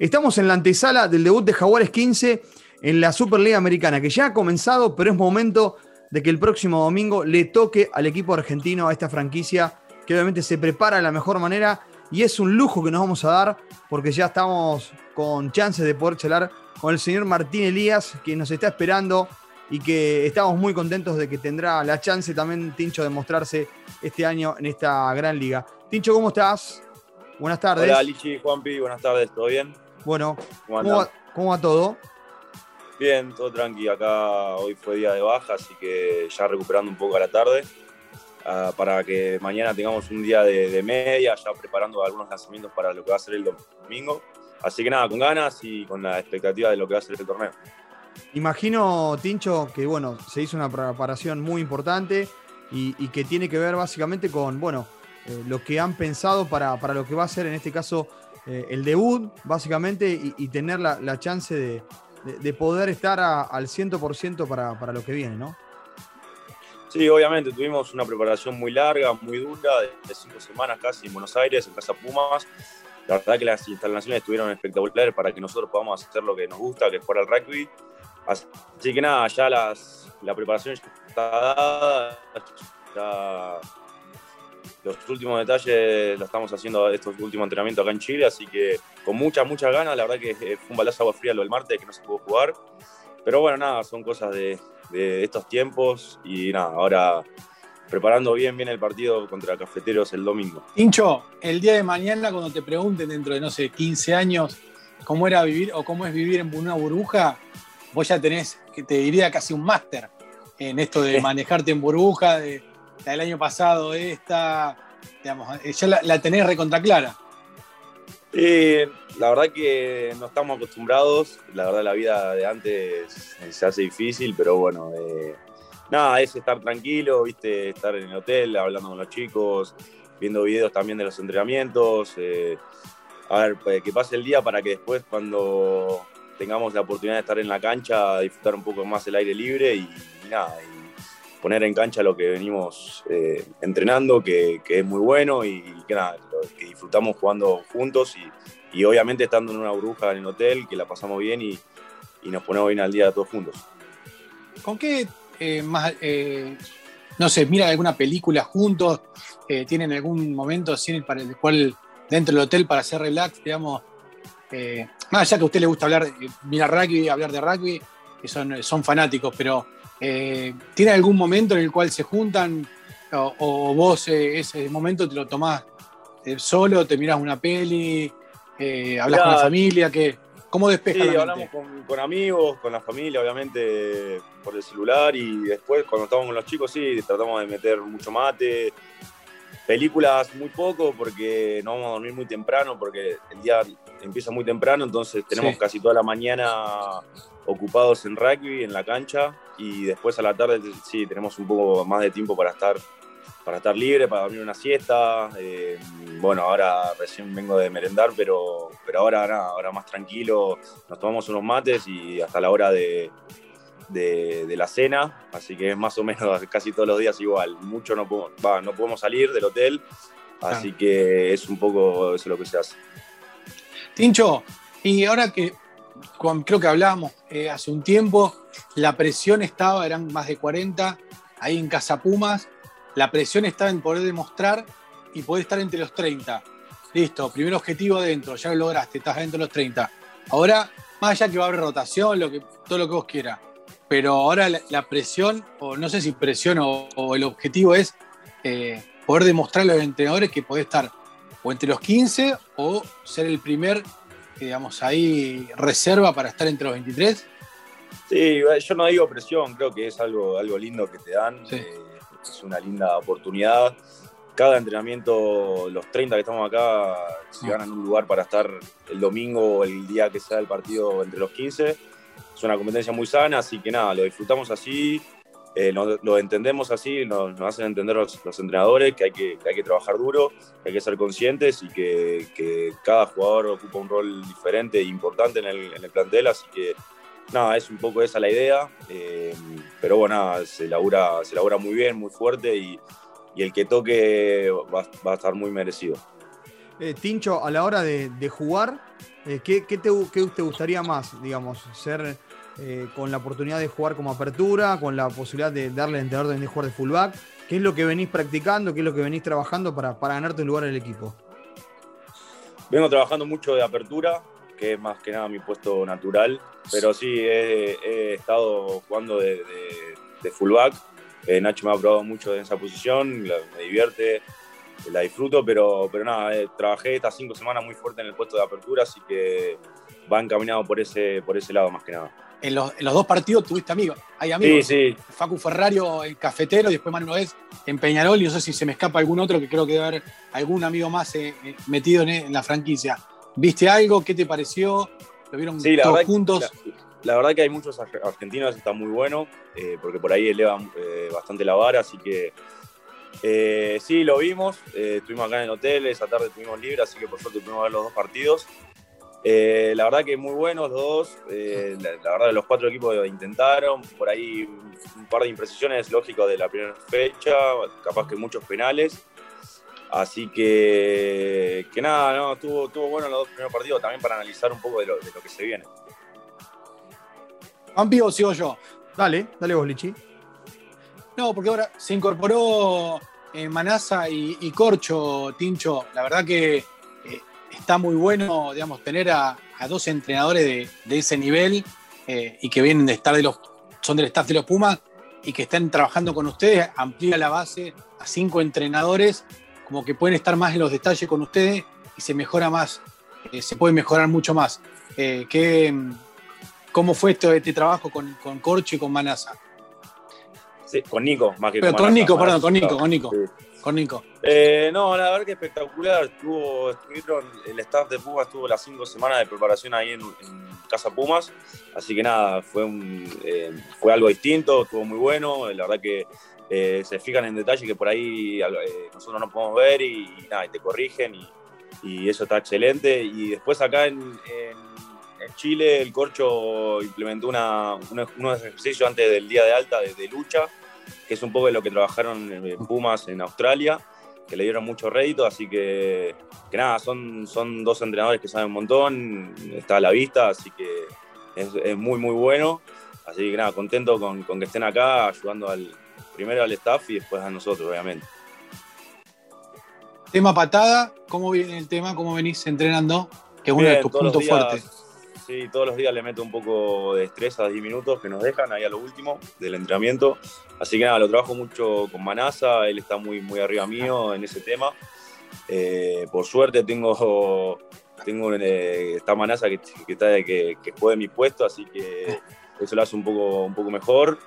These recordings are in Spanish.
Estamos en la antesala del debut de Jaguares 15 en la Superliga Americana, que ya ha comenzado, pero es momento de que el próximo domingo le toque al equipo argentino, a esta franquicia, que obviamente se prepara de la mejor manera y es un lujo que nos vamos a dar porque ya estamos con chances de poder charlar con el señor Martín Elías, que nos está esperando y que estamos muy contentos de que tendrá la chance también, Tincho, de mostrarse este año en esta gran liga. Tincho, ¿cómo estás? Buenas tardes. Hola, Lichi, Juanpi, buenas tardes, ¿todo bien? Bueno, ¿cómo, va, todo? Bien, todo tranqui. Acá hoy fue día de baja, así que ya recuperando un poco a la tarde. Ah, para que mañana tengamos un día de, media, ya preparando algunos lanzamientos para lo que va a ser el domingo. Así que nada, con ganas y con la expectativa de lo que va a ser el torneo. Imagino, Tincho, que bueno, se hizo una preparación muy importante y, que tiene que ver básicamente con, bueno, eh, lo que han pensado para, para, lo que va a ser en este caso eh, el debut, básicamente, y, tener la, chance de, poder estar al 100% para, para lo que viene, ¿no? Sí, obviamente, tuvimos una preparación muy larga, muy dura, de, cinco semanas casi en Buenos Aires, en Casa Pumas. La verdad que las instalaciones estuvieron espectaculares para que nosotros podamos hacer lo que nos gusta, que es jugar al rugby. Así que nada, ya las, la preparación está dada, ya los últimos detalles lo estamos haciendo estos últimos entrenamientos acá en Chile, así que con muchas, muchas ganas. La verdad que fue un balazo agua fría lo del martes, que no se pudo jugar. Pero bueno, nada, son cosas de, estos tiempos y nada, ahora preparando bien, bien el partido contra Cafeteros el domingo. Hincho, el día de mañana cuando te pregunten dentro de, no sé, 15 años cómo era vivir o cómo es vivir en una burbuja, vos ya tenés, que te diría casi un máster en esto de manejarte en burbuja, de la del año pasado, esta, digamos, ya la, tenés recontra clara. Sí, la verdad que no estamos acostumbrados, la verdad la vida de antes se hace difícil, pero bueno, eh, nada, es estar tranquilo, viste, estar en el hotel, hablando con los chicos, viendo videos también de los entrenamientos, eh, a ver, pues, que pase el día para que después cuando tengamos la oportunidad de estar en la cancha, disfrutar un poco más el aire libre y, nada, poner en cancha lo que venimos eh, entrenando, que, es muy bueno y, que, nada, que disfrutamos jugando juntos y, obviamente estando en una burbuja en el hotel, que la pasamos bien y, nos ponemos bien al día todos juntos. ¿Con qué eh, más, eh, no sé, miran alguna película juntos? ¿Tienen algún momento así para el cual dentro del hotel para hacer relax, digamos? más allá que a usted le gusta hablar, mirar rugby, hablar de rugby, que son, son fanáticos, pero eh, ¿Tiene algún momento en el cual se juntan o, vos eh, ese momento te lo tomás eh, solo, te mirás una peli, hablas con la familia? ¿qué? ¿Cómo despejas sí, hablamos con, amigos, con la familia, obviamente por el celular y después cuando estamos con los chicos sí, tratamos de meter mucho mate. Películas muy poco porque no vamos a dormir muy temprano porque el día empieza muy temprano, entonces tenemos casi toda la mañana ocupados en rugby, en la cancha, y después a la tarde sí, tenemos un poco más de tiempo para estar, para estar libre, para dormir una siesta. Eh, bueno, ahora recién vengo de merendar, pero, pero ahora, ahora más tranquilo, nos tomamos unos mates y hasta la hora de, de, la cena, así que es más o menos casi todos los días igual. Mucho no, podemos, no podemos salir del hotel, así que es un poco eso lo que se hace. Tincho, y ahora que creo que hablábamos eh, hace un tiempo, la presión estaba, eran más de 40, ahí en Casa Pumas, la presión estaba en poder demostrar y poder estar entre los 30. Listo, primer objetivo adentro, ya lo lograste, estás dentro de los 30. Ahora, más allá que va a haber rotación, lo que, todo lo que vos quieras, pero ahora la, presión, o no sé si presión o, el objetivo es eh, poder demostrar a los entrenadores que podés estar o entre los 15 o ser el primer digamos, ahí reserva para estar entre los 23? Sí, yo no digo presión, creo que es algo, algo lindo que te dan, eh, es una linda oportunidad. Cada entrenamiento, los 30 que estamos acá, si ah. ganan un lugar para estar el domingo o el día que sea el partido entre los 15, es una competencia muy sana, así que nada, lo disfrutamos así, eh, lo, entendemos así, nos, hacen entender los, entrenadores que hay que, hay que trabajar duro, hay que ser conscientes y que, cada jugador ocupa un rol diferente e importante en el, plantel, así que nada, es un poco esa la idea, eh, pero bueno, se labura, se labura muy bien, muy fuerte y, el que toque va, a estar muy merecido. Eh, Tincho, a la hora de, jugar, Eh, ¿qué, te, ¿Qué te gustaría más, digamos, ser eh, con la oportunidad de jugar como apertura, con la posibilidad de darle al entrenador de jugar de fullback? ¿Qué es lo que venís practicando? ¿Qué es lo que venís trabajando para, para ganarte un lugar en el equipo? Vengo trabajando mucho de apertura, que es más que nada mi puesto natural, pero sí, he, estado jugando de, de, fullback. Eh, Nacho me ha probado mucho en esa posición, me divierte, la disfruto, pero, pero nada, eh, trabajé estas cinco semanas muy fuerte en el puesto de apertura, así que va encaminado por ese, por ese lado más que nada. En los, en los dos partidos tuviste amigos, hay amigos. Sí, sí. Facu Ferrario en Cafetero y después Manu es en Peñarol y no sé si se me escapa algún otro que creo que debe haber algún amigo más eh, eh, metido en, la franquicia. ¿Viste algo? ¿Qué te pareció? ¿Lo vieron todos juntos? La, verdad que hay muchos argentinos, está muy bueno, porque por ahí elevan bastante la vara, así que eh, sí, lo vimos. Eh, estuvimos acá en el hotel, esa tarde estuvimos libre, así que por suerte pudimos ver los dos partidos. Eh, la verdad que muy buenos los dos. La, verdad que los cuatro equipos intentaron. Por ahí un par de imprecisiones, lógico, de la primera fecha. Capaz que muchos penales. Así que, que nada, no, estuvo, estuvo bueno los dos primeros partidos también para analizar un poco de lo, que se viene. Ampi o sigo yo. Dale, dale vos, Lichi. No, porque ahora se incorporó eh, Manasa y, Corcho, Tincho. La verdad que eh, está muy bueno, digamos, tener a, dos entrenadores de, ese nivel eh, y que vienen de estar de los, son del staff de los Pumas y que están trabajando con ustedes, amplía la base a cinco entrenadores, como que pueden estar más en los detalles con ustedes y se mejora más, se puede mejorar mucho más. ¿Cómo fue este, este trabajo con, con Corcho y con Manasa? Con Nico, más que con, con Nico, perdón, con Nico, con Nico. Con Nico. Eh, no, la verdad que espectacular. Estuvo, el staff de Pumas estuvo las cinco semanas de preparación ahí en, Casa Pumas. Así que nada, fue, un, eh, fue algo distinto, estuvo muy bueno. La verdad que eh, se fijan en detalles que por ahí nosotros no podemos ver y, nada, y te corrigen y, eso está excelente. Y después acá en, Chile el Corcho implementó una, unos ejercicios antes del día de alta de lucha que es un poco de lo que trabajaron en Pumas en Australia, que le dieron mucho rédito, así que, que nada, son, son dos entrenadores que saben un montón, está a la vista, así que es, muy, muy bueno. Así que nada, contento con, con, que estén acá ayudando al, primero al staff y después a nosotros, obviamente. Tema patada, ¿cómo viene el tema? ¿Cómo venís entrenando? Que es uno de tus puntos fuertes. Sí, todos los días le meto un poco de estrés a 10 minutos que nos dejan ahí a lo último del entrenamiento. Así que nada, lo trabajo mucho con Manasa, él está muy, muy arriba mío en ese tema. Eh, por suerte tengo, tengo eh, esta Manasa que, que, está, que, que juega mi puesto, así que eso lo hace un poco, un poco mejor.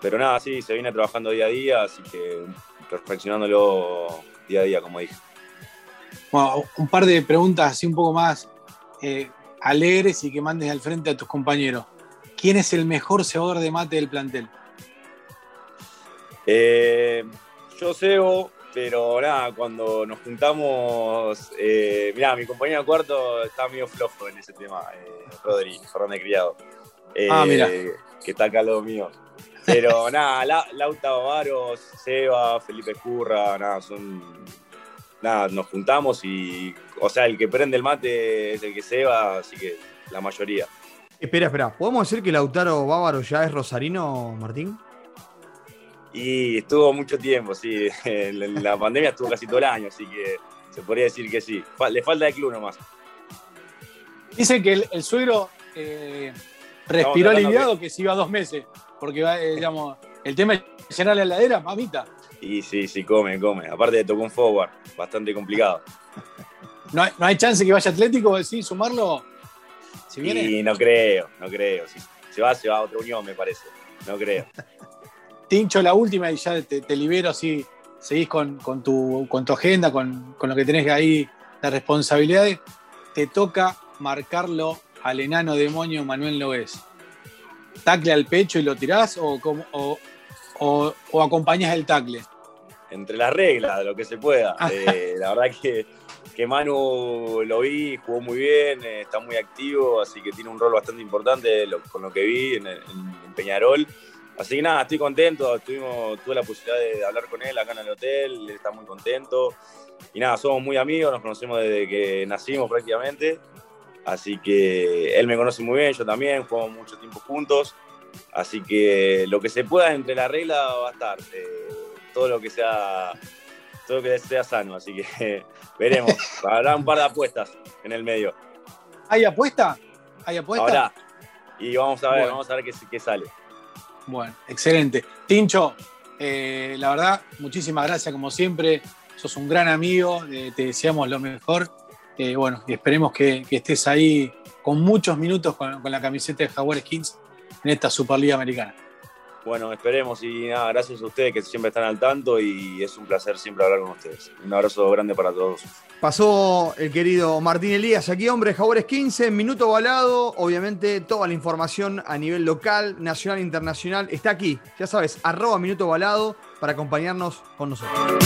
Pero nada, sí, se viene trabajando día a día, así que perfeccionándolo día a día, como dije. Bueno, un par de preguntas así un poco más. Eh, alegres y que mandes al frente a tus compañeros. ¿Quién es el mejor cebador de mate del plantel? Eh, yo cebo, pero nada, cuando nos juntamos, eh, mirá, mi compañero cuarto está medio flojo en ese tema, eh, Rodri, Fernández Criado. Eh, ah, mira. Que está acá lado mío. Pero nada, Lauta Bavaros, Seba, Felipe Curra, nada, son nada, nos juntamos y, o sea, el que prende el mate es el que se va, así que la mayoría. Espera, espera, ¿podemos decir que Lautaro Bávaro ya es rosarino, Martín? Y estuvo mucho tiempo, sí. La pandemia estuvo casi todo el año, así que se podría decir que sí. Le falta el club nomás. Dicen que el, suegro eh, respiró aliviado que se iba dos meses, porque eh, digamos, el tema es llenar la heladera, mamita. Y sí, sí, come, come. Aparte de tocó un forward, bastante complicado. ¿No hay, ¿No hay, chance que vaya Atlético, sí, sumarlo? Si viene. no creo, no creo. Si se va, se va a otra unión, me parece. No creo. Tincho, la última y ya te, libero, así seguís con, tu, con tu agenda, con, lo que tenés ahí, las responsabilidades. Te toca marcarlo al enano demonio Manuel Nogués. ¿Tacle al pecho y lo tirás o, o, o, acompañas el tackle? Entre las reglas, de lo que se pueda. Ah. Eh, la verdad que, que, Manu lo vi, jugó muy bien, eh, está muy activo, así que tiene un rol bastante importante con lo que vi en, Peñarol. Así que nada, estoy contento, tuvimos, tuve la posibilidad de hablar con él acá en el hotel, él está muy contento. Y nada, somos muy amigos, nos conocemos desde que nacimos prácticamente. Así que él me conoce muy bien, yo también, jugamos mucho tiempo juntos. Así que lo que se pueda entre la regla va a estar. Eh, todo lo que sea todo lo que sea sano. Así que veremos. Habrá un par de apuestas en el medio. ¿Hay apuesta? ¿Hay apuesta? Ahora. Y vamos a ver, vamos a ver qué, qué, sale. Bueno, excelente. Tincho, eh, la verdad, muchísimas gracias como siempre. Sos un gran amigo, eh, te deseamos lo mejor. Bueno, y esperemos que, estés ahí con muchos minutos con, la camiseta de Jaguares Kings en esta Superliga Americana. Bueno, esperemos y nada, gracias a ustedes que siempre están al tanto y es un placer siempre hablar con ustedes. Un abrazo grande para todos. Pasó el querido Martín Elías aquí, hombre, Jaguares 15, minuto balado. Obviamente toda la información a nivel local, nacional, internacional está aquí. Ya sabes, arroba minuto balado para acompañarnos con nosotros.